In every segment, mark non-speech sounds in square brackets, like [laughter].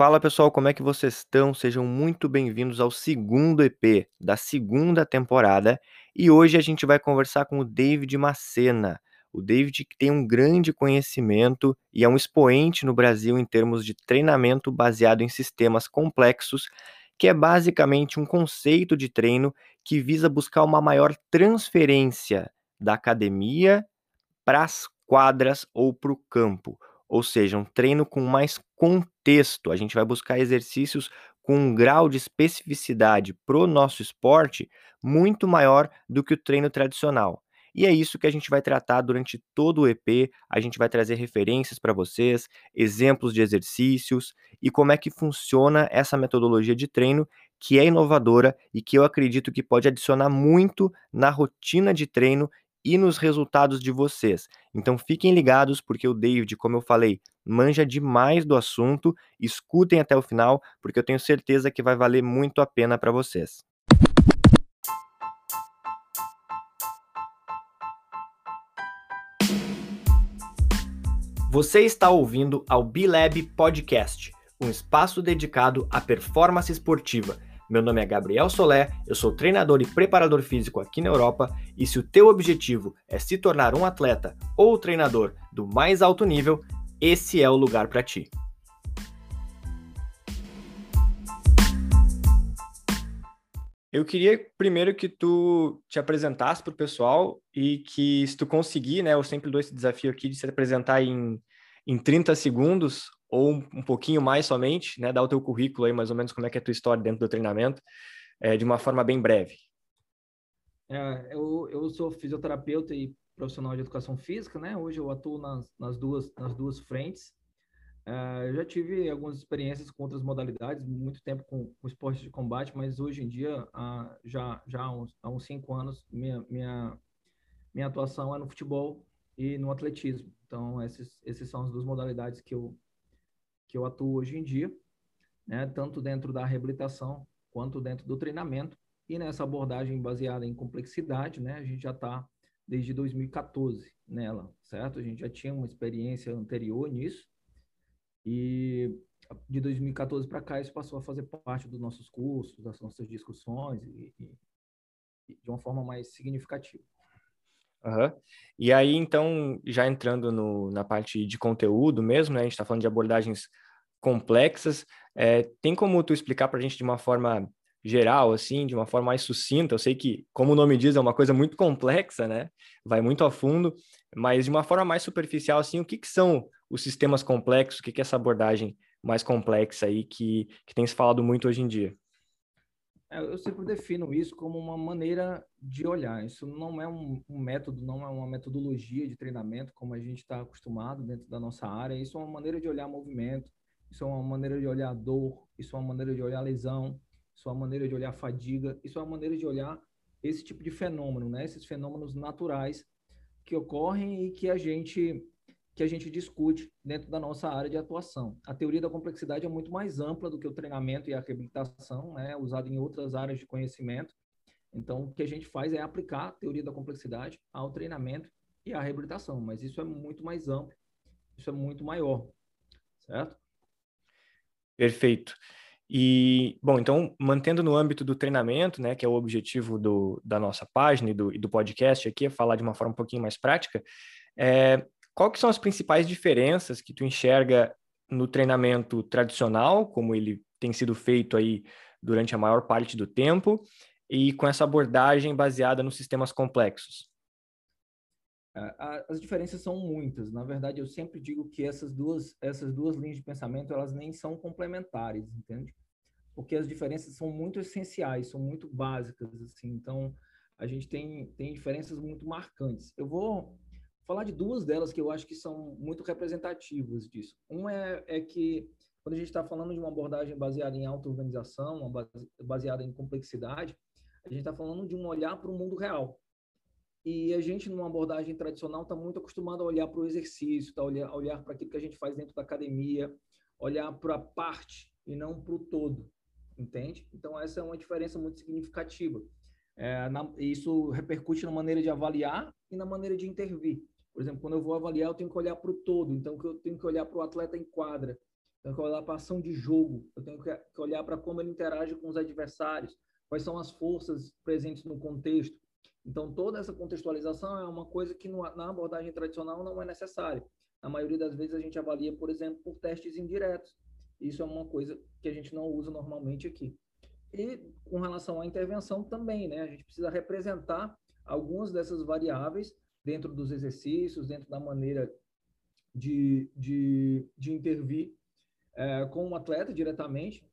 Fala pessoal, como é que vocês estão? Sejam muito bem-vindos ao segundo EP da segunda temporada e hoje a gente vai conversar com o David Macena. O David que tem um grande conhecimento e é um expoente no Brasil em termos de treinamento baseado em sistemas complexos, que é basicamente um conceito de treino que visa buscar uma maior transferência da academia para as quadras ou para o campo ou seja, um treino com mais contexto. A gente vai buscar exercícios com um grau de especificidade para o nosso esporte muito maior do que o treino tradicional. E é isso que a gente vai tratar durante todo o EP. A gente vai trazer referências para vocês, exemplos de exercícios e como é que funciona essa metodologia de treino que é inovadora e que eu acredito que pode adicionar muito na rotina de treino e nos resultados de vocês. Então fiquem ligados, porque o David, como eu falei, manja demais do assunto. Escutem até o final, porque eu tenho certeza que vai valer muito a pena para vocês. Você está ouvindo ao B-Lab Podcast, um espaço dedicado à performance esportiva meu nome é Gabriel Solé, eu sou treinador e preparador físico aqui na Europa, e se o teu objetivo é se tornar um atleta ou treinador do mais alto nível, esse é o lugar para ti. Eu queria primeiro que tu te apresentasse para o pessoal e que, se tu conseguir, né, eu sempre dou esse desafio aqui de se apresentar em, em 30 segundos ou um pouquinho mais somente, né? Dar o teu currículo aí, mais ou menos, como é que é a tua história dentro do treinamento, é, de uma forma bem breve. É, eu, eu sou fisioterapeuta e profissional de educação física, né? Hoje eu atuo nas, nas, duas, nas duas frentes. É, eu já tive algumas experiências com outras modalidades, muito tempo com, com esporte de combate, mas hoje em dia, já, já há uns, há uns cinco anos, minha, minha, minha atuação é no futebol e no atletismo. Então, esses, esses são as duas modalidades que eu, que eu atuo hoje em dia, né, tanto dentro da reabilitação quanto dentro do treinamento. E nessa abordagem baseada em complexidade, né, a gente já está desde 2014 nela, certo? A gente já tinha uma experiência anterior nisso. E de 2014 para cá, isso passou a fazer parte dos nossos cursos, das nossas discussões, e, e, de uma forma mais significativa. Uhum. E aí, então, já entrando no, na parte de conteúdo mesmo, né? A gente está falando de abordagens complexas. É, tem como tu explicar para a gente de uma forma geral, assim, de uma forma mais sucinta? Eu sei que, como o nome diz, é uma coisa muito complexa, né? Vai muito a fundo, mas de uma forma mais superficial, assim, o que, que são os sistemas complexos? O que, que é essa abordagem mais complexa aí que, que tem se falado muito hoje em dia? É, eu sempre defino isso como uma maneira de olhar. Isso não é um, método, não é uma metodologia de treinamento como a gente está acostumado dentro da nossa área. Isso é uma maneira de olhar movimento, isso é uma maneira de olhar dor, isso é uma maneira de olhar lesão, isso é uma maneira de olhar fadiga, isso é uma maneira de olhar esse tipo de fenômeno, né? Esses fenômenos naturais que ocorrem e que a gente que a gente discute dentro da nossa área de atuação. A teoria da complexidade é muito mais ampla do que o treinamento e a reabilitação, né, usada em outras áreas de conhecimento. Então, o que a gente faz é aplicar a teoria da complexidade ao treinamento e à reabilitação, mas isso é muito mais amplo, isso é muito maior, certo? Perfeito. E, bom, então, mantendo no âmbito do treinamento, né, que é o objetivo do, da nossa página e do, e do podcast aqui, é falar de uma forma um pouquinho mais prática, é, qual que são as principais diferenças que tu enxerga no treinamento tradicional, como ele tem sido feito aí durante a maior parte do tempo, e com essa abordagem baseada nos sistemas complexos? É, as diferenças são muitas. Na verdade, eu sempre digo que essas duas, essas duas linhas de pensamento elas nem são complementares, entende? Porque as diferenças são muito essenciais, são muito básicas, assim. Então, a gente tem, tem diferenças muito marcantes. Eu vou falar de duas delas que eu acho que são muito representativas disso. Uma é, é que, quando a gente está falando de uma abordagem baseada em auto-organização, baseada em complexidade, a gente está falando de um olhar para o mundo real. E a gente, numa abordagem tradicional, está muito acostumado a olhar para o exercício, tá? olhar, olhar para aquilo que a gente faz dentro da academia, olhar para a parte e não para o todo, entende? Então, essa é uma diferença muito significativa. É, na, isso repercute na maneira de avaliar e na maneira de intervir. Por exemplo, quando eu vou avaliar, eu tenho que olhar para o todo. Então, eu tenho que olhar para o atleta em quadra. tenho que olhar para a ação de jogo, eu tenho que olhar para como ele interage com os adversários, quais são as forças presentes no contexto. Então, toda essa contextualização é uma coisa que na abordagem tradicional não é necessária. Na maioria das vezes, a gente avalia, por exemplo, por testes indiretos. Isso é uma coisa que a gente não usa normalmente aqui. E com relação à intervenção também, né? A gente precisa representar algumas dessas variáveis dentro dos exercícios, dentro da maneira de, de, de intervir é, com o atleta diretamente,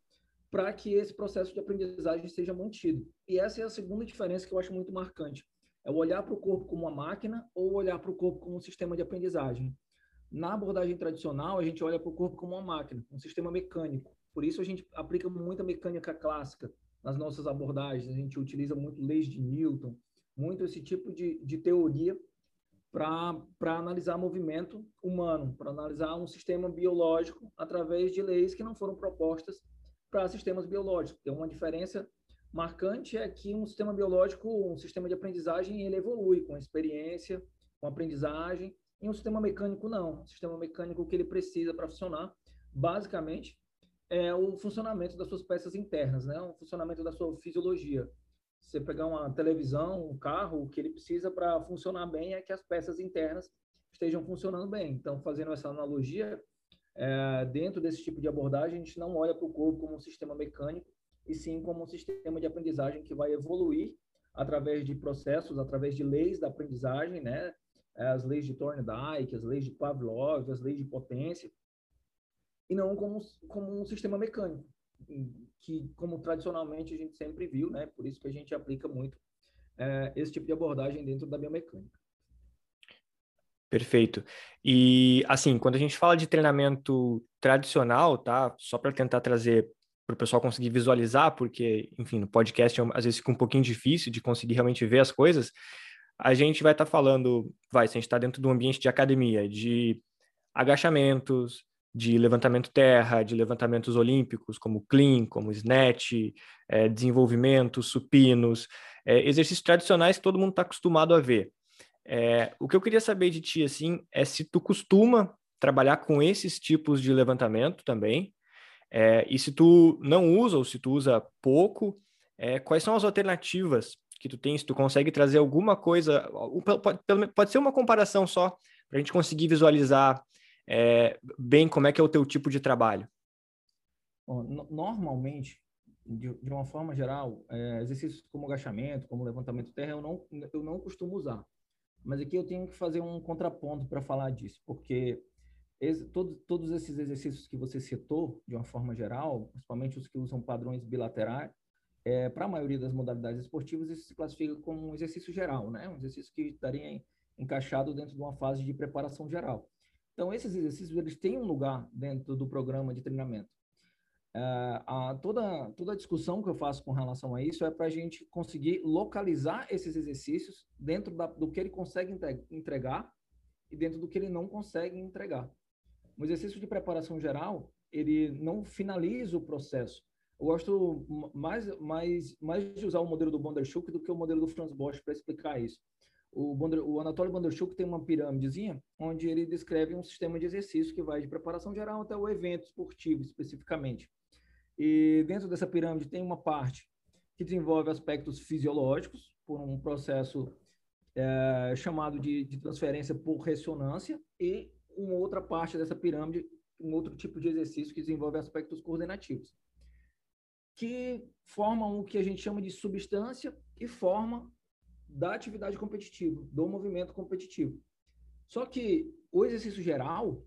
para que esse processo de aprendizagem seja mantido. E essa é a segunda diferença que eu acho muito marcante. É olhar para o corpo como uma máquina ou olhar para o corpo como um sistema de aprendizagem. Na abordagem tradicional, a gente olha para o corpo como uma máquina, um sistema mecânico. Por isso, a gente aplica muita mecânica clássica nas nossas abordagens. A gente utiliza muito leis de Newton, muito esse tipo de, de teoria para analisar movimento humano, para analisar um sistema biológico através de leis que não foram propostas para sistemas biológicos. Tem uma diferença marcante é que um sistema biológico, um sistema de aprendizagem, ele evolui com experiência, com aprendizagem, e um sistema mecânico não. Um sistema mecânico que ele precisa para funcionar, basicamente, é o funcionamento das suas peças internas, né? O funcionamento da sua fisiologia. Você pegar uma televisão, um carro, o que ele precisa para funcionar bem é que as peças internas estejam funcionando bem. Então, fazendo essa analogia, é, dentro desse tipo de abordagem, a gente não olha para o corpo como um sistema mecânico, e sim como um sistema de aprendizagem que vai evoluir através de processos, através de leis da aprendizagem, né? As leis de Thorndike, as leis de Pavlov, as leis de potência, e não como, como um sistema mecânico, que como tradicionalmente a gente sempre viu, né? Por isso que a gente aplica muito é, esse tipo de abordagem dentro da biomecânica. Perfeito. E assim, quando a gente fala de treinamento tradicional, tá? Só para tentar trazer para o pessoal conseguir visualizar, porque, enfim, no podcast às vezes fica um pouquinho difícil de conseguir realmente ver as coisas. A gente vai estar tá falando, vai, se a gente está dentro do ambiente de academia, de agachamentos, de levantamento terra, de levantamentos olímpicos, como clean, como snatch, é, desenvolvimento, supinos, é, exercícios tradicionais que todo mundo está acostumado a ver. É, o que eu queria saber de ti, assim, é se tu costuma trabalhar com esses tipos de levantamento também, e se tu não usa ou se tu usa pouco, quais são as alternativas que tu tem? Se tu consegue trazer alguma coisa, pode ser uma comparação só, para a gente conseguir visualizar é, bem como é que é o teu tipo de trabalho. Normalmente, de, de, uma forma geral, é, exercícios como agachamento, como levantamento terra, eu não, eu não costumo usar. Mas aqui eu tenho que fazer um contraponto para falar disso, porque esse, todo, todos esses exercícios que você citou, de uma forma geral, principalmente os que usam padrões bilaterais, é, para a maioria das modalidades esportivas, isso se classifica como um exercício geral, né? Um exercício que estaria encaixado dentro de uma fase de preparação geral. Então, esses exercícios, eles têm um lugar dentro do programa de treinamento. É, a, toda, toda a discussão que eu faço com relação a isso é para a gente conseguir localizar esses exercícios dentro da, do que ele consegue entregar e dentro do que ele não consegue entregar. O exercício de preparação geral, ele não finaliza o processo. Eu gosto mais, mais, mais de usar o modelo do Bondarchuk do que o modelo do Franz Bosch para explicar isso. O, Bonder, o Anatoly Bondarchuk tem uma pirâmidezinha onde ele descreve um sistema de exercício que vai de preparação geral até o evento esportivo, especificamente. E dentro dessa pirâmide tem uma parte que desenvolve aspectos fisiológicos, por um processo é, chamado de, de transferência por ressonância, e uma outra parte dessa pirâmide, um outro tipo de exercício que desenvolve aspectos coordenativos, que formam o que a gente chama de substância e forma da atividade competitiva, do movimento competitivo. Só que o exercício geral,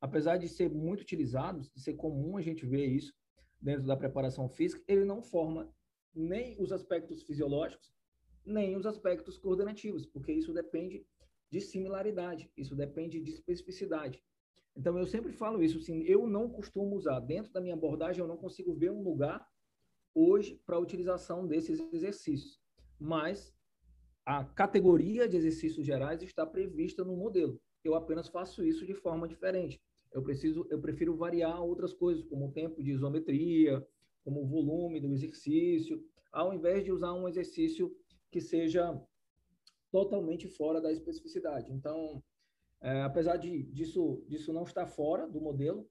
apesar de ser muito utilizado, de ser comum a gente ver isso dentro da preparação física, ele não forma nem os aspectos fisiológicos, nem os aspectos coordenativos, porque isso depende de similaridade, isso depende de especificidade. Então, eu sempre falo isso, assim, eu não costumo usar, dentro da minha abordagem, eu não consigo ver um lugar hoje para a utilização desses exercícios, mas a categoria de exercícios gerais está prevista no modelo. Eu apenas faço isso de forma diferente. Eu preciso, eu prefiro variar outras coisas, como o tempo de isometria, como o volume do exercício, ao invés de usar um exercício que seja totalmente fora da especificidade. Então, é, apesar de disso, disso não estar fora do modelo,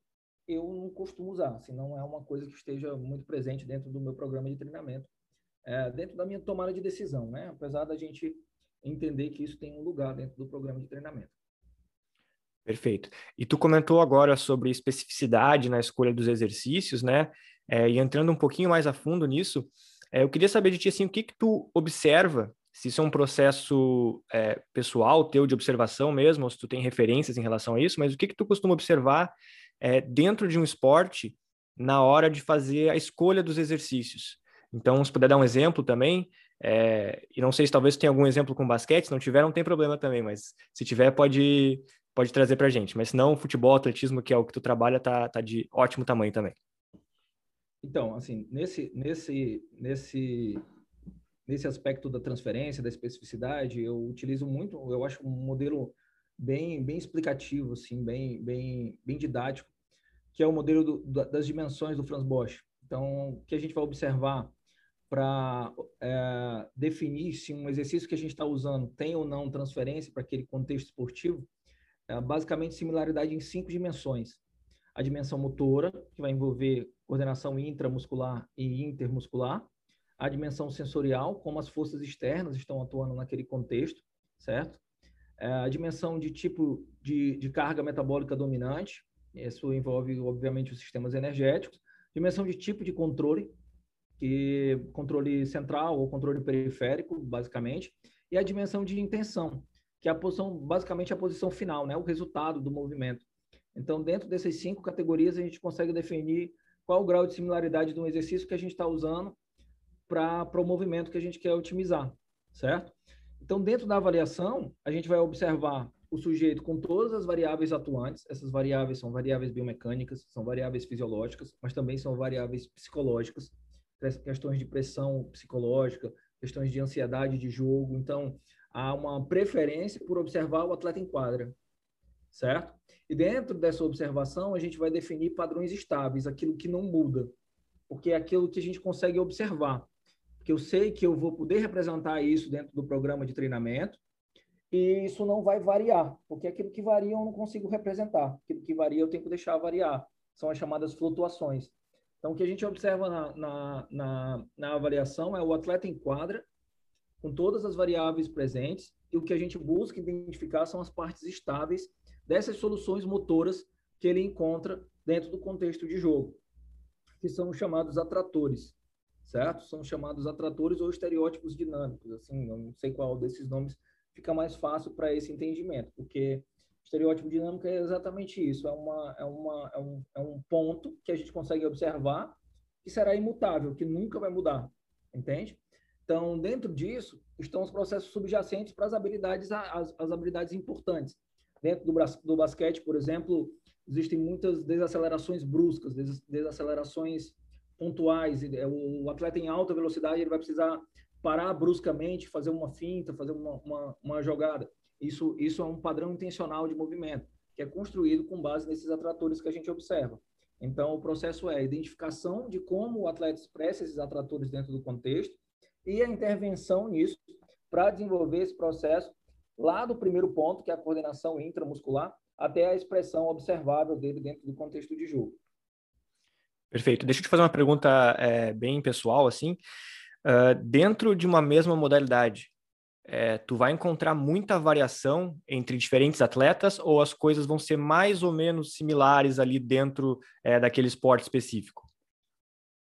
eu não costumo usar, assim, não é uma coisa que esteja muito presente dentro do meu programa de treinamento, é, dentro da minha tomada de decisão, né? Apesar da gente entender que isso tem um lugar dentro do programa de treinamento. Perfeito. E tu comentou agora sobre especificidade na escolha dos exercícios, né? É, e entrando um pouquinho mais a fundo nisso, é, eu queria saber de ti assim, o que que tu observa, se isso é um processo é, pessoal teu de observação mesmo, ou se tu tem referências em relação a isso, mas o que que tu costuma observar é, dentro de um esporte na hora de fazer a escolha dos exercícios? Então, se puder dar um exemplo também, é, e não sei se talvez tenha algum exemplo com basquete, se não tiver, não tem problema também, mas se tiver, pode, pode trazer para gente. Mas se não, futebol, atletismo, que é o que tu trabalha, tá, tá de ótimo tamanho também. Então, assim, nesse, nesse, nesse, nesse aspecto da transferência, da especificidade, eu utilizo muito, eu acho um modelo bem, bem explicativo, assim, bem, bem, bem didático, que é o modelo do, das dimensões do Franz Bosch. Então, o que a gente vai observar para é, definir se um exercício que a gente está usando tem ou não transferência para aquele contexto esportivo, é basicamente similaridade em cinco dimensões. A dimensão motora, que vai envolver coordenação intramuscular e intermuscular. A dimensão sensorial, como as forças externas estão atuando naquele contexto, certo? É, a dimensão de tipo de, de carga metabólica dominante, isso envolve, obviamente, os sistemas energéticos. Dimensão de tipo de controle, que controle central ou controle periférico, basicamente, e a dimensão de intenção, que é a posição, basicamente a posição final, né, o resultado do movimento. Então, dentro dessas cinco categorias, a gente consegue definir qual o grau de similaridade de um exercício que a gente está usando para o movimento que a gente quer otimizar, certo? Então, dentro da avaliação, a gente vai observar o sujeito com todas as variáveis atuantes. Essas variáveis são variáveis biomecânicas, são variáveis fisiológicas, mas também são variáveis psicológicas questões de pressão psicológica, questões de ansiedade de jogo. Então, há uma preferência por observar o atleta em quadra, certo? E dentro dessa observação, a gente vai definir padrões estáveis, aquilo que não muda, porque é aquilo que a gente consegue observar. Porque eu sei que eu vou poder representar isso dentro do programa de treinamento, e isso não vai variar, porque aquilo que varia eu não consigo representar, aquilo que varia eu tenho que deixar variar. São as chamadas flutuações. Então, o que a gente observa na, na, na, na avaliação é o atleta em quadra, com todas as variáveis presentes, e o que a gente busca identificar são as partes estáveis dessas soluções motoras que ele encontra dentro do contexto de jogo, que são chamados atratores, certo? São chamados atratores ou estereótipos dinâmicos, assim, não sei qual desses nomes fica mais fácil para esse entendimento, porque estereótipo dinâmico é exatamente isso, é, uma, é, uma, é, um, é um ponto que a gente consegue observar que será imutável, que nunca vai mudar, entende? Então, dentro disso, estão os processos subjacentes para as habilidades, as, as habilidades importantes. Dentro do, do basquete, por exemplo, existem muitas desacelerações bruscas, des, desacelerações pontuais. É, o atleta em alta velocidade ele vai precisar parar bruscamente, fazer uma finta, fazer uma, uma, uma jogada. Isso, isso é um padrão intencional de movimento, que é construído com base nesses atratores que a gente observa. Então, o processo é a identificação de como o atleta expressa esses atratores dentro do contexto e a intervenção nisso para desenvolver esse processo lá do primeiro ponto, que é a coordenação intramuscular, até a expressão observável dele dentro do contexto de jogo. Perfeito. Deixa eu te fazer uma pergunta é, bem pessoal, assim. Uh, dentro de uma mesma modalidade, é, tu vai encontrar muita variação entre diferentes atletas ou as coisas vão ser mais ou menos similares ali dentro é, daquele esporte específico?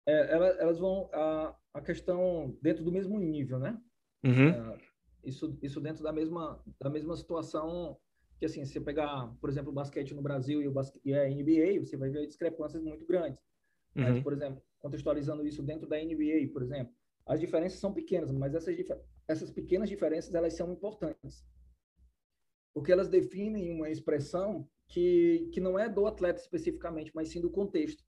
É, elas, elas, vão a, a questão dentro do mesmo nível, né? Uhum. É, isso, isso dentro da mesma da mesma situação que assim, se você pegar, por exemplo, o basquete no Brasil e, o basquete, e a NBA, você vai ver discrepâncias muito grandes. Uhum. Mas, por exemplo, contextualizando isso dentro da NBA, por exemplo, as diferenças são pequenas, mas essas, essas pequenas diferenças elas são importantes. Porque elas definem uma expressão que, que não é do atleta especificamente, mas sim do contexto.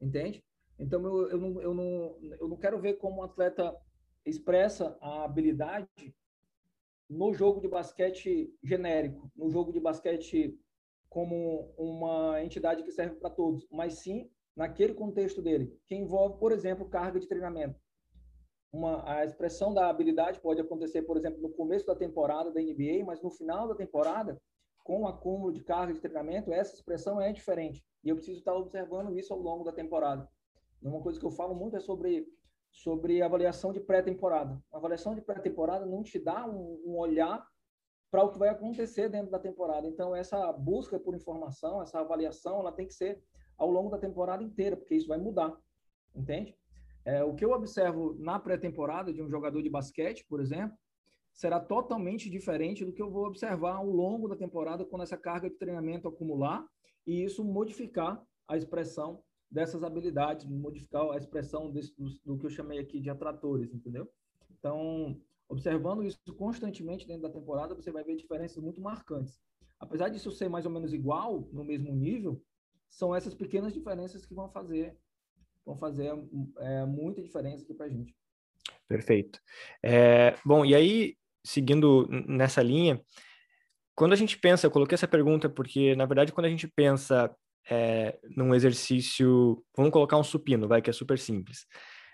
Entende? Então, eu, eu, não, eu, não, eu não quero ver como um atleta expressa a habilidade no jogo de basquete genérico, no jogo de basquete como uma entidade que serve para todos, mas sim naquele contexto dele, que envolve, por exemplo, carga de treinamento uma, a expressão da habilidade pode acontecer, por exemplo, no começo da temporada da NBA, mas no final da temporada, com o acúmulo de carga de treinamento, essa expressão é diferente. E eu preciso estar observando isso ao longo da temporada. Uma coisa que eu falo muito é sobre, sobre avaliação de pré-temporada. A avaliação de pré-temporada não te dá um, um olhar para o que vai acontecer dentro da temporada. Então, essa busca por informação, essa avaliação, ela tem que ser ao longo da temporada inteira, porque isso vai mudar, entende? É, o que eu observo na pré-temporada de um jogador de basquete, por exemplo, será totalmente diferente do que eu vou observar ao longo da temporada quando essa carga de treinamento acumular e isso modificar a expressão dessas habilidades, modificar a expressão desse, do, do, que eu chamei aqui de atratores, entendeu? Então, observando isso constantemente dentro da temporada, você vai ver diferenças muito marcantes. Apesar disso ser mais ou menos igual, no mesmo nível, são essas pequenas diferenças que vão fazer vão fazer é, muita diferença aqui para a gente. Perfeito. É, bom, e aí, seguindo nessa linha, quando a gente pensa, eu coloquei essa pergunta porque, na verdade, quando a gente pensa é, num exercício, vamos colocar um supino, vai, que é super simples,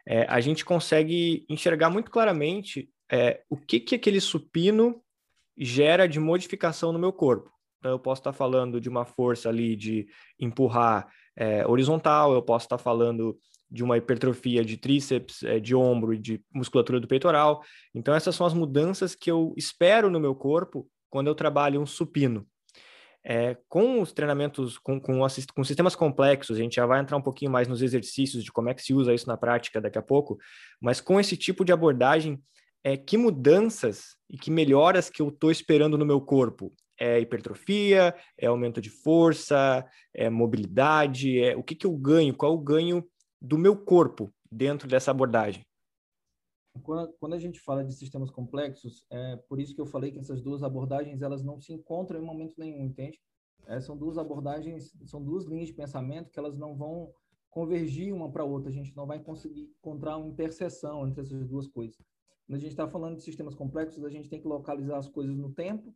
é, a gente consegue enxergar muito claramente é, o que, que aquele supino gera de modificação no meu corpo. Então, eu posso estar falando de uma força ali de empurrar é, horizontal, eu posso estar falando de uma hipertrofia de tríceps, é, de ombro e de musculatura do peitoral. Então, essas são as mudanças que eu espero no meu corpo quando eu trabalho um supino. É, com os treinamentos, com, com, com, sistemas complexos, a gente já vai entrar um pouquinho mais nos exercícios de como é que se usa isso na prática daqui a pouco, mas com esse tipo de abordagem, é, que mudanças e que melhoras que eu estou esperando no meu corpo? É hipertrofia, é aumento de força, é mobilidade, é o que, que eu ganho, qual o ganho do meu corpo dentro dessa abordagem? quando a gente fala de sistemas complexos, é por isso que eu falei que essas duas abordagens elas não se encontram em momento nenhum, entende? É, são duas abordagens, são duas linhas de pensamento que elas não vão convergir uma para outra. A gente não vai conseguir encontrar uma interseção entre essas duas coisas. Quando a gente está falando de sistemas complexos, a gente tem que localizar as coisas no tempo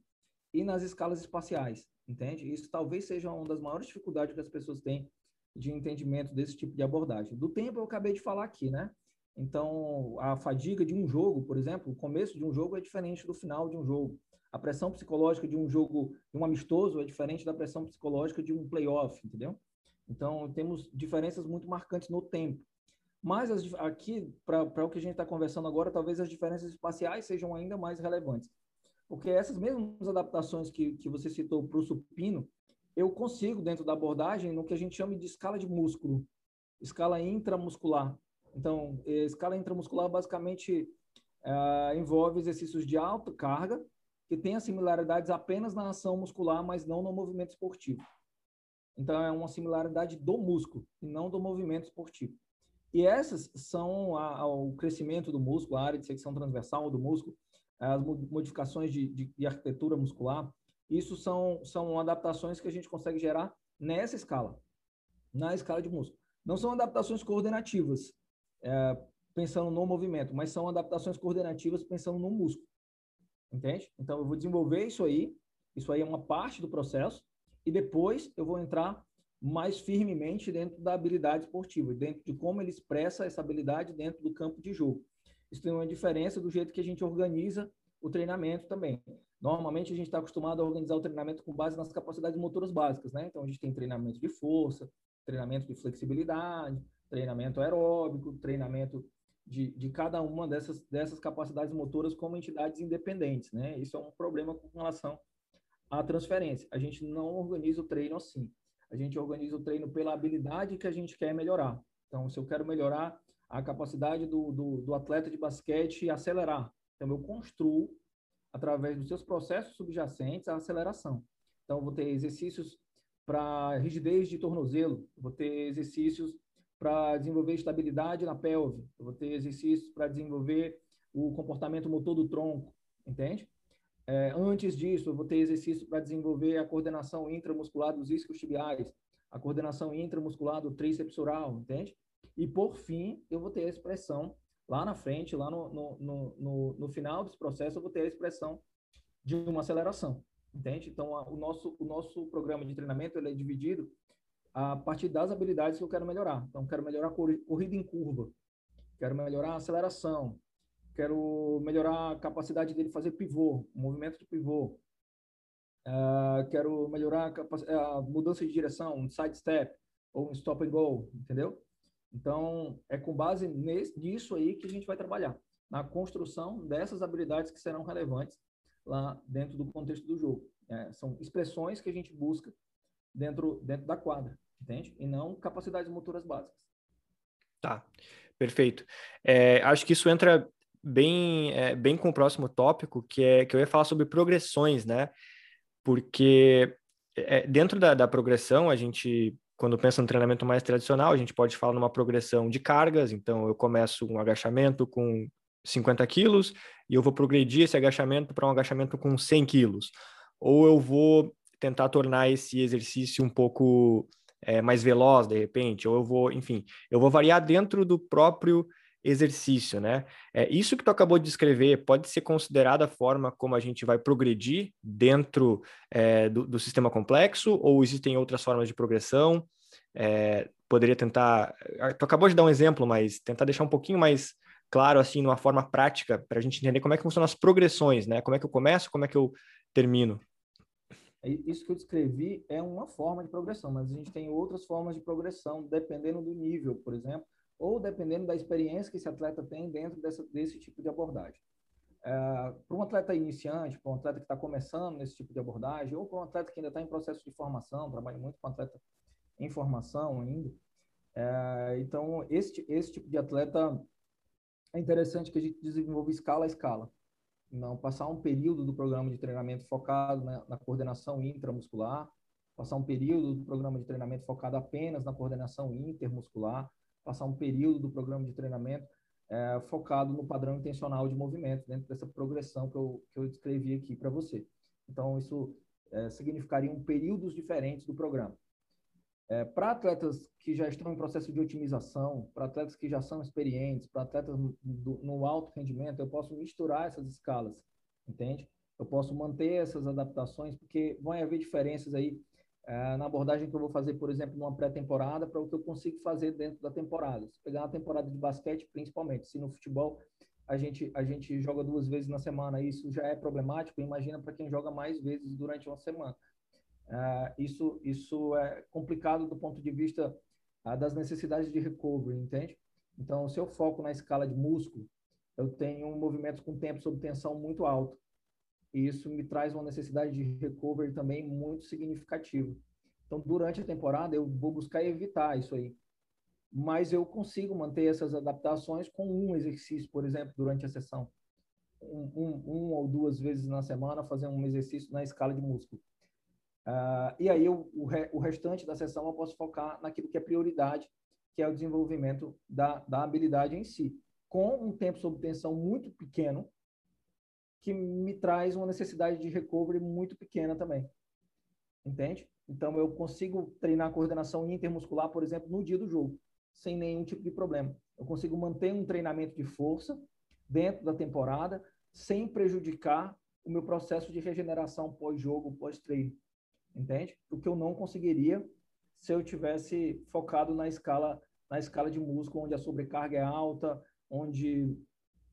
e nas escalas espaciais, entende? Isso talvez seja uma das maiores dificuldades que as pessoas têm de entendimento desse tipo de abordagem. Do tempo eu acabei de falar aqui, né? Então, a fadiga de um jogo, por exemplo, o começo de um jogo é diferente do final de um jogo. A pressão psicológica de um jogo, de um amistoso, é diferente da pressão psicológica de um playoff, entendeu? Então, temos diferenças muito marcantes no tempo. Mas as, aqui, para o que a gente está conversando agora, talvez as diferenças espaciais sejam ainda mais relevantes. Porque essas mesmas adaptações que, que você citou para o supino, eu consigo, dentro da abordagem, no que a gente chama de escala de músculo, escala intramuscular. Então, a escala intramuscular basicamente uh, envolve exercícios de alta carga, que têm similaridades apenas na ação muscular, mas não no movimento esportivo. Então, é uma similaridade do músculo e não do movimento esportivo. E essas são a, a, o crescimento do músculo, a área de secção transversal do músculo, as modificações de, de, de arquitetura muscular. Isso são, são adaptações que a gente consegue gerar nessa escala, na escala de músculo. Não são adaptações coordenativas, é, pensando no movimento, mas são adaptações coordenativas pensando no músculo. Entende? Então, eu vou desenvolver isso aí, isso aí é uma parte do processo, e depois eu vou entrar mais firmemente dentro da habilidade esportiva, dentro de como ele expressa essa habilidade dentro do campo de jogo. Isso tem uma diferença do jeito que a gente organiza o treinamento também. Normalmente a gente está acostumado a organizar o treinamento com base nas capacidades motoras básicas, né? Então a gente tem treinamento de força, treinamento de flexibilidade, treinamento aeróbico, treinamento de, de cada uma dessas, dessas capacidades motoras como entidades independentes, né? Isso é um problema com relação à transferência. A gente não organiza o treino assim. A gente organiza o treino pela habilidade que a gente quer melhorar. Então, se eu quero melhorar a capacidade do, do, do atleta de basquete acelerar, então eu construo, através dos seus processos subjacentes, a aceleração. Então, vou ter exercícios para rigidez de tornozelo, vou ter exercícios para desenvolver estabilidade na pelve, vou ter exercícios para desenvolver o comportamento motor do tronco, entende? É, antes disso, vou ter exercício para desenvolver a coordenação intramuscular dos isquios tibiais, a coordenação intramuscular do tríceps oral, entende? E, por fim, eu vou ter a expressão lá na frente, lá no, no, no, no, final desse processo, eu vou ter a expressão de uma aceleração, entende? Então, a, o, nosso, o nosso programa de treinamento ele é dividido a partir das habilidades que eu quero melhorar. Então, quero melhorar a corrida em curva, quero melhorar a aceleração, quero melhorar a capacidade dele fazer pivô, movimento de pivô, uh, quero melhorar a, a, mudança de direção, um side step ou um stop and go, entendeu? Então, é com base nesse, nisso aí que a gente vai trabalhar, na construção dessas habilidades que serão relevantes lá dentro do contexto do jogo. É, são expressões que a gente busca dentro, dentro da quadra, entende? E não capacidades motoras básicas. Tá, perfeito. É, acho que isso entra bem, é, bem com o próximo tópico, que é que eu ia falar sobre progressões, né? Porque é, dentro da, da progressão, a gente quando pensa no treinamento mais tradicional, a gente pode falar numa progressão de cargas. Então, eu começo um agachamento com 50 quilos e eu vou progredir esse agachamento para um agachamento com 100 quilos. Ou eu vou tentar tornar esse exercício um pouco é, mais veloz, de repente. Ou eu vou, enfim, eu vou variar dentro do próprio exercício, né? É, isso que tu acabou de descrever pode ser considerada a forma como a gente vai progredir dentro é, do, do, sistema complexo ou existem outras formas de progressão? É, poderia tentar. Tu acabou de dar um exemplo, mas tentar deixar um pouquinho mais claro, assim, numa forma prática, para a gente entender como é que funcionam as progressões, né? Como é que eu começo, como é que eu termino. É, isso que eu descrevi é uma forma de progressão, mas a gente tem outras formas de progressão, dependendo do nível, por exemplo ou dependendo da experiência que esse atleta tem dentro dessa, desse tipo de abordagem. É, para um atleta iniciante, para um atleta que está começando nesse tipo de abordagem, ou para um atleta que ainda está em processo de formação, trabalho muito com atleta em formação ainda. É, então, esse, esse tipo de atleta é interessante que a gente desenvolva escala a escala. Não passar um período do programa de treinamento focado na, na coordenação intramuscular, passar um período do programa de treinamento focado apenas na coordenação intermuscular, passar um período do programa de treinamento é, focado no padrão intencional de movimento, dentro dessa progressão que eu, que eu descrevi aqui para você. Então, isso é, um períodos diferentes do programa. É, para atletas que já estão em processo de otimização, para atletas que já são experientes, para atletas do, no alto rendimento, eu posso misturar essas escalas, entende? Eu posso manter essas adaptações, porque vão haver diferenças aí é, na abordagem que eu vou fazer, por exemplo, numa pré-temporada, para o que eu consigo fazer dentro da temporada. Se pegar uma temporada de basquete, principalmente, se no futebol a gente, a gente joga duas vezes na semana, isso já é problemático, imagina para quem joga mais vezes durante uma semana. É, isso, isso é complicado do ponto de vista uh, das necessidades de recovery, entende? Então, se eu foco na escala de músculo, eu tenho movimentos com tempo sob tensão muito alto e isso me traz uma necessidade de recovery também muito significativa. Então, durante a temporada, eu vou buscar evitar isso aí. Mas eu consigo manter essas adaptações com um exercício, por exemplo, durante a sessão. Um, um, um ou duas vezes na semana, fazer um exercício na escala de músculo. Uh, e aí, eu, o, re, o restante da sessão eu posso focar naquilo que é prioridade, que é o desenvolvimento da, da habilidade em si. Com um tempo sob tensão muito pequeno, que me traz uma necessidade de recovery muito pequena também. Entende? Então, eu consigo treinar coordenação intermuscular, por exemplo, no dia do jogo, sem nenhum tipo de problema. Eu consigo manter um treinamento de força dentro da temporada, sem prejudicar o meu processo de regeneração pós-jogo, pós-treino. Entende? O que eu não conseguiria se eu tivesse focado na escala na escala de músculo, onde a sobrecarga é alta, onde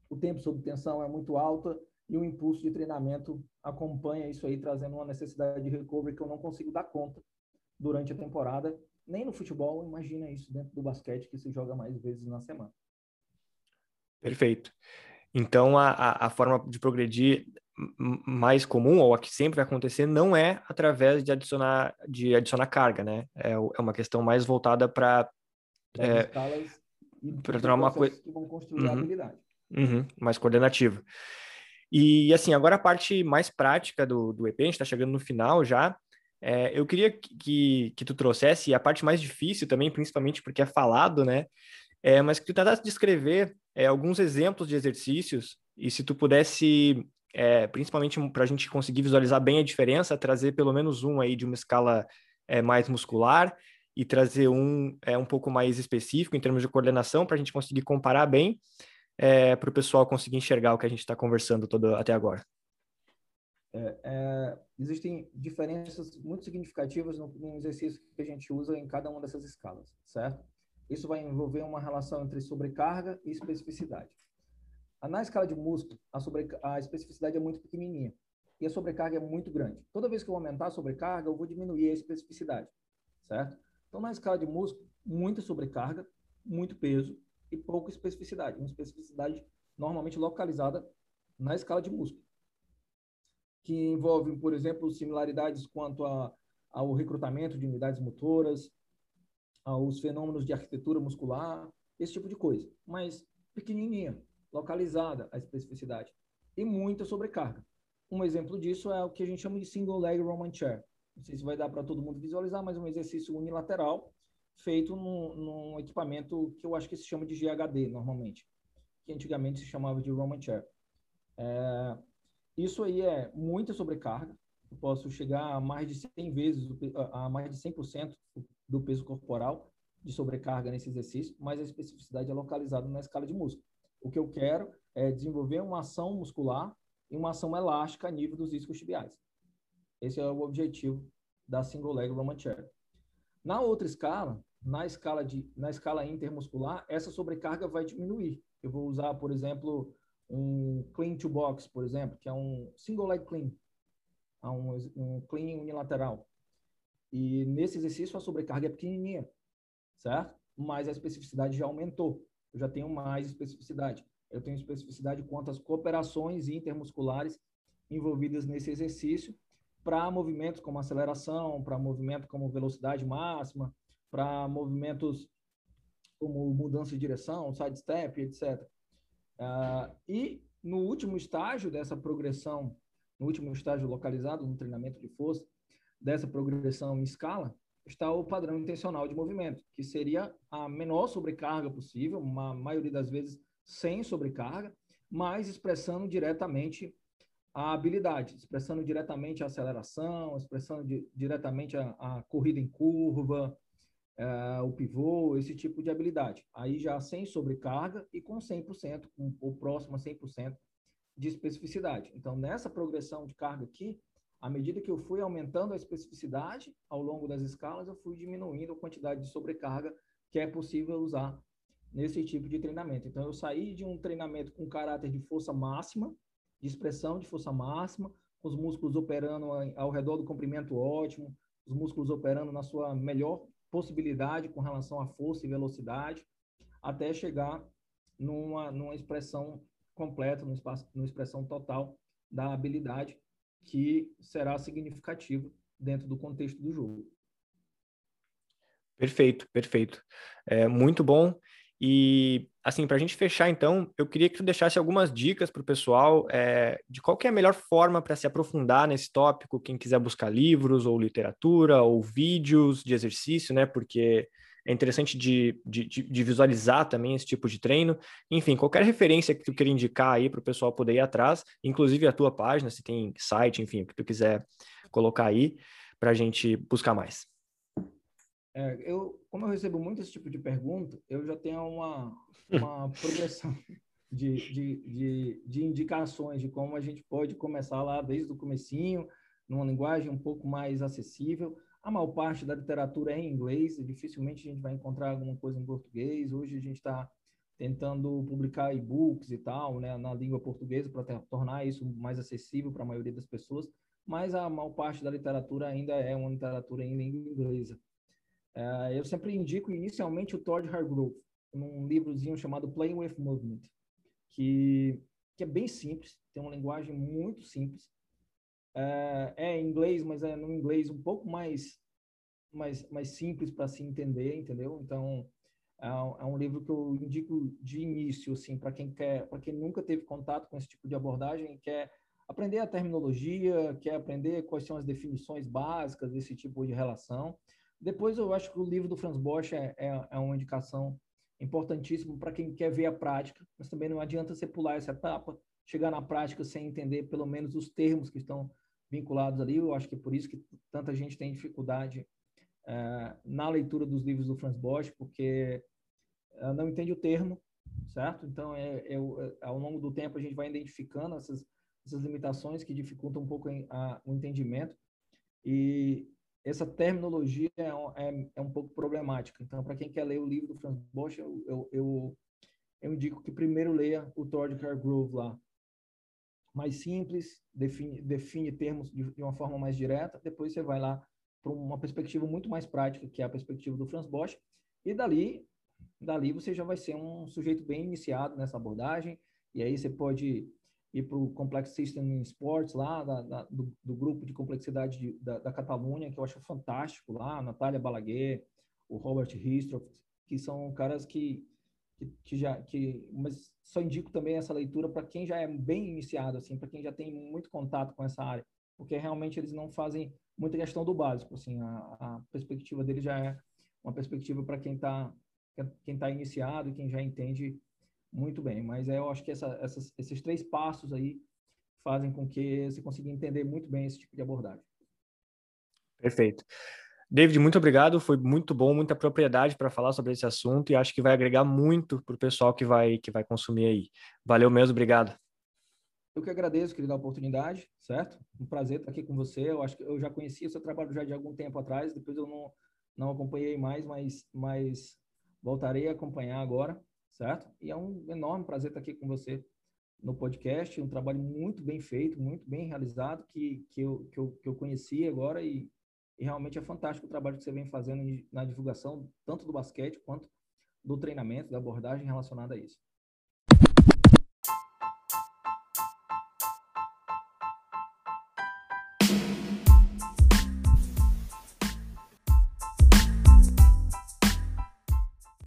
o tempo sob tensão é muito alta e o impulso de treinamento acompanha isso aí, trazendo uma necessidade de recovery que eu não consigo dar conta durante a temporada, nem no futebol, imagina isso dentro do basquete, que se joga mais vezes na semana. Perfeito. Então, a, a, forma de progredir mais comum, ou a que sempre vai acontecer, não é através de adicionar, de adicionar carga, né? É, é uma questão mais voltada para... É, para tornar uma coisa... Que vão construir uhum, habilidade. Uhum, mais coordenativa. E assim, agora a parte mais prática do, do EP, a gente está chegando no final já. É, eu queria que, que tu trouxesse a parte mais difícil também, principalmente porque é falado, né? É, mas que tu tentasse descrever é, alguns exemplos de exercícios e se tu pudesse, é, principalmente para a gente conseguir visualizar bem a diferença, trazer pelo menos um aí de uma escala é, mais muscular e trazer um é, um pouco mais específico em termos de coordenação para a gente conseguir comparar bem é, para o pessoal conseguir enxergar o que a gente está conversando todo, até agora? É, é, existem diferenças muito significativas no, no, exercício que a gente usa em cada uma dessas escalas, certo? Isso vai envolver uma relação entre sobrecarga e especificidade. Na escala de músculo, a, a especificidade é muito pequenininha. e a sobrecarga é muito grande. Toda vez que eu aumentar a sobrecarga, eu vou diminuir a especificidade, certo? Então, na escala de músculo, muita sobrecarga, muito peso e pouca especificidade. Uma especificidade normalmente localizada na escala de músculo, que envolve, por exemplo, similaridades quanto a, ao recrutamento de unidades motoras, aos fenômenos de arquitetura muscular, esse tipo de coisa. Mas pequenininha, localizada a especificidade e muita sobrecarga. Um exemplo disso é o que a gente chama de single leg Roman chair. Não sei se vai dar para todo mundo visualizar, mas um exercício unilateral feito num, num, equipamento que eu acho que se chama de GHD normalmente, que antigamente se chamava de Roman chair. É, isso aí é muita sobrecarga. Eu posso chegar a mais de 100 vezes, a mais de 100% do peso corporal de sobrecarga nesse exercício, mas a especificidade é localizada na escala de músculo. O que eu quero é desenvolver uma ação muscular e uma ação elástica a nível dos iscos tibiais. Esse é o objetivo da single leg Roman chair. Na outra escala, na escala de na escala intermuscular, essa sobrecarga vai diminuir. Eu vou usar, por exemplo, um clean to box, por exemplo, que é um single leg clean, é um, um clean unilateral. E nesse exercício a sobrecarga é pequenininha, certo? Mas a especificidade já aumentou. Eu já tenho mais especificidade. Eu tenho especificidade quanto às cooperações intermusculares envolvidas nesse exercício para movimentos como aceleração, para movimento como velocidade máxima, para movimentos como mudança de direção, side step, etc. Uh, e no último estágio dessa progressão, no último estágio localizado no treinamento de força, dessa progressão em escala, está o padrão intencional de movimento, que seria a menor sobrecarga possível, uma maioria das vezes sem sobrecarga, mas expressando diretamente a habilidade, expressando diretamente a aceleração, expressando di diretamente a, a, corrida em curva, é, o pivô, esse tipo de habilidade. Aí já sem sobrecarga e com 100%, com, ou próximo a 100% de especificidade. Então, nessa progressão de carga aqui, à medida que eu fui aumentando a especificidade ao longo das escalas, eu fui diminuindo a quantidade de sobrecarga que é possível usar nesse tipo de treinamento. Então, eu saí de um treinamento com caráter de força máxima, de expressão de força máxima, com os músculos operando ao redor do comprimento ótimo, os músculos operando na sua melhor possibilidade com relação à força e velocidade, até chegar numa, numa expressão completa, numa, espaço, numa expressão total da habilidade, que será significativa dentro do contexto do jogo. Perfeito, perfeito. É muito bom. E, assim, para a gente fechar, então, eu queria que tu deixasse algumas dicas para o pessoal é, de qual é a melhor forma para se aprofundar nesse tópico, quem quiser buscar livros ou literatura ou vídeos de exercício, né? Porque é interessante de, de, de visualizar também esse tipo de treino. Enfim, qualquer referência que tu queira indicar aí para o pessoal poder ir atrás, inclusive a tua página, se tem site, enfim, o que tu quiser colocar aí para a gente buscar mais. É, eu, como eu recebo muito esse tipo de pergunta, eu já tenho uma, uma [laughs] progressão de, de, de, de, indicações de como a gente pode começar lá desde o comecinho, numa linguagem um pouco mais acessível. A maior parte da literatura é em inglês, e dificilmente a gente vai encontrar alguma coisa em português. Hoje a gente está tentando publicar e-books e tal, né, na língua portuguesa para tornar isso mais acessível para a maioria das pessoas, mas a maior parte da literatura ainda é uma literatura em língua inglesa. Uh, eu sempre indico inicialmente o Todd Hargrove, num livrozinho chamado Playing with Movement, que, que é bem simples, tem uma linguagem muito simples. Uh, é em inglês, mas é no inglês um pouco mais, mais, mais simples para se entender, entendeu? Então, é, é um livro que eu indico de início, assim, para quem quer, para quem nunca teve contato com esse tipo de abordagem, quer aprender a terminologia, quer aprender quais são as definições básicas desse tipo de relação. Depois, eu acho que o livro do Franz Bosch é, é, é uma indicação importantíssima para quem quer ver a prática, mas também não adianta você pular essa etapa, chegar na prática sem entender pelo menos os termos que estão vinculados ali. Eu acho que é por isso que tanta gente tem dificuldade é, na leitura dos livros do Franz Bosch, porque é, não entende o termo, certo? Então, é, é, é, ao longo do tempo, a gente vai identificando essas, essas limitações que dificultam um pouco a, o entendimento. E essa terminologia é, é, é, um pouco problemática. Então, para quem quer ler o livro do Franz Bosch, eu, eu, eu, eu indico que primeiro leia o Thor de Grove lá. mais simples, define, define termos de, de uma forma mais direta, depois você vai lá para uma perspectiva muito mais prática, que é a perspectiva do Franz Bosch, e dali, dali você já vai ser um sujeito bem iniciado nessa abordagem, e aí você pode ir para o Complex System in Sports lá, da, da, do, do, grupo de complexidade de, da, da, Catalunha, que eu acho fantástico lá, a Natália Balaguer, o Robert Histroff, que são caras que que, que, já que mas só indico também essa leitura para quem já é bem iniciado assim para quem já tem muito contato com essa área porque realmente eles não fazem muita questão do básico assim a, a perspectiva dele já é uma perspectiva para quem está quem está iniciado e quem já entende muito bem mas eu acho que essa, essas, esses três passos aí fazem com que você consiga entender muito bem esse tipo de abordagem perfeito David, muito obrigado. Foi muito bom, muita propriedade para falar sobre esse assunto e acho que vai agregar muito para o pessoal que vai, que vai consumir aí. Valeu mesmo, obrigado. Eu que agradeço, querida, a oportunidade, certo? Um prazer estar aqui com você. Eu acho que eu já conhecia o seu trabalho já de algum tempo atrás, depois eu não, não acompanhei mais, mas, mas voltarei a acompanhar agora, certo? E é um enorme prazer estar aqui com você no podcast, um trabalho muito bem feito, muito bem realizado, que, que, eu, que, eu, que eu conheci agora e e realmente é fantástico o trabalho que você vem fazendo na divulgação, tanto do basquete quanto do treinamento, da abordagem relacionada a isso.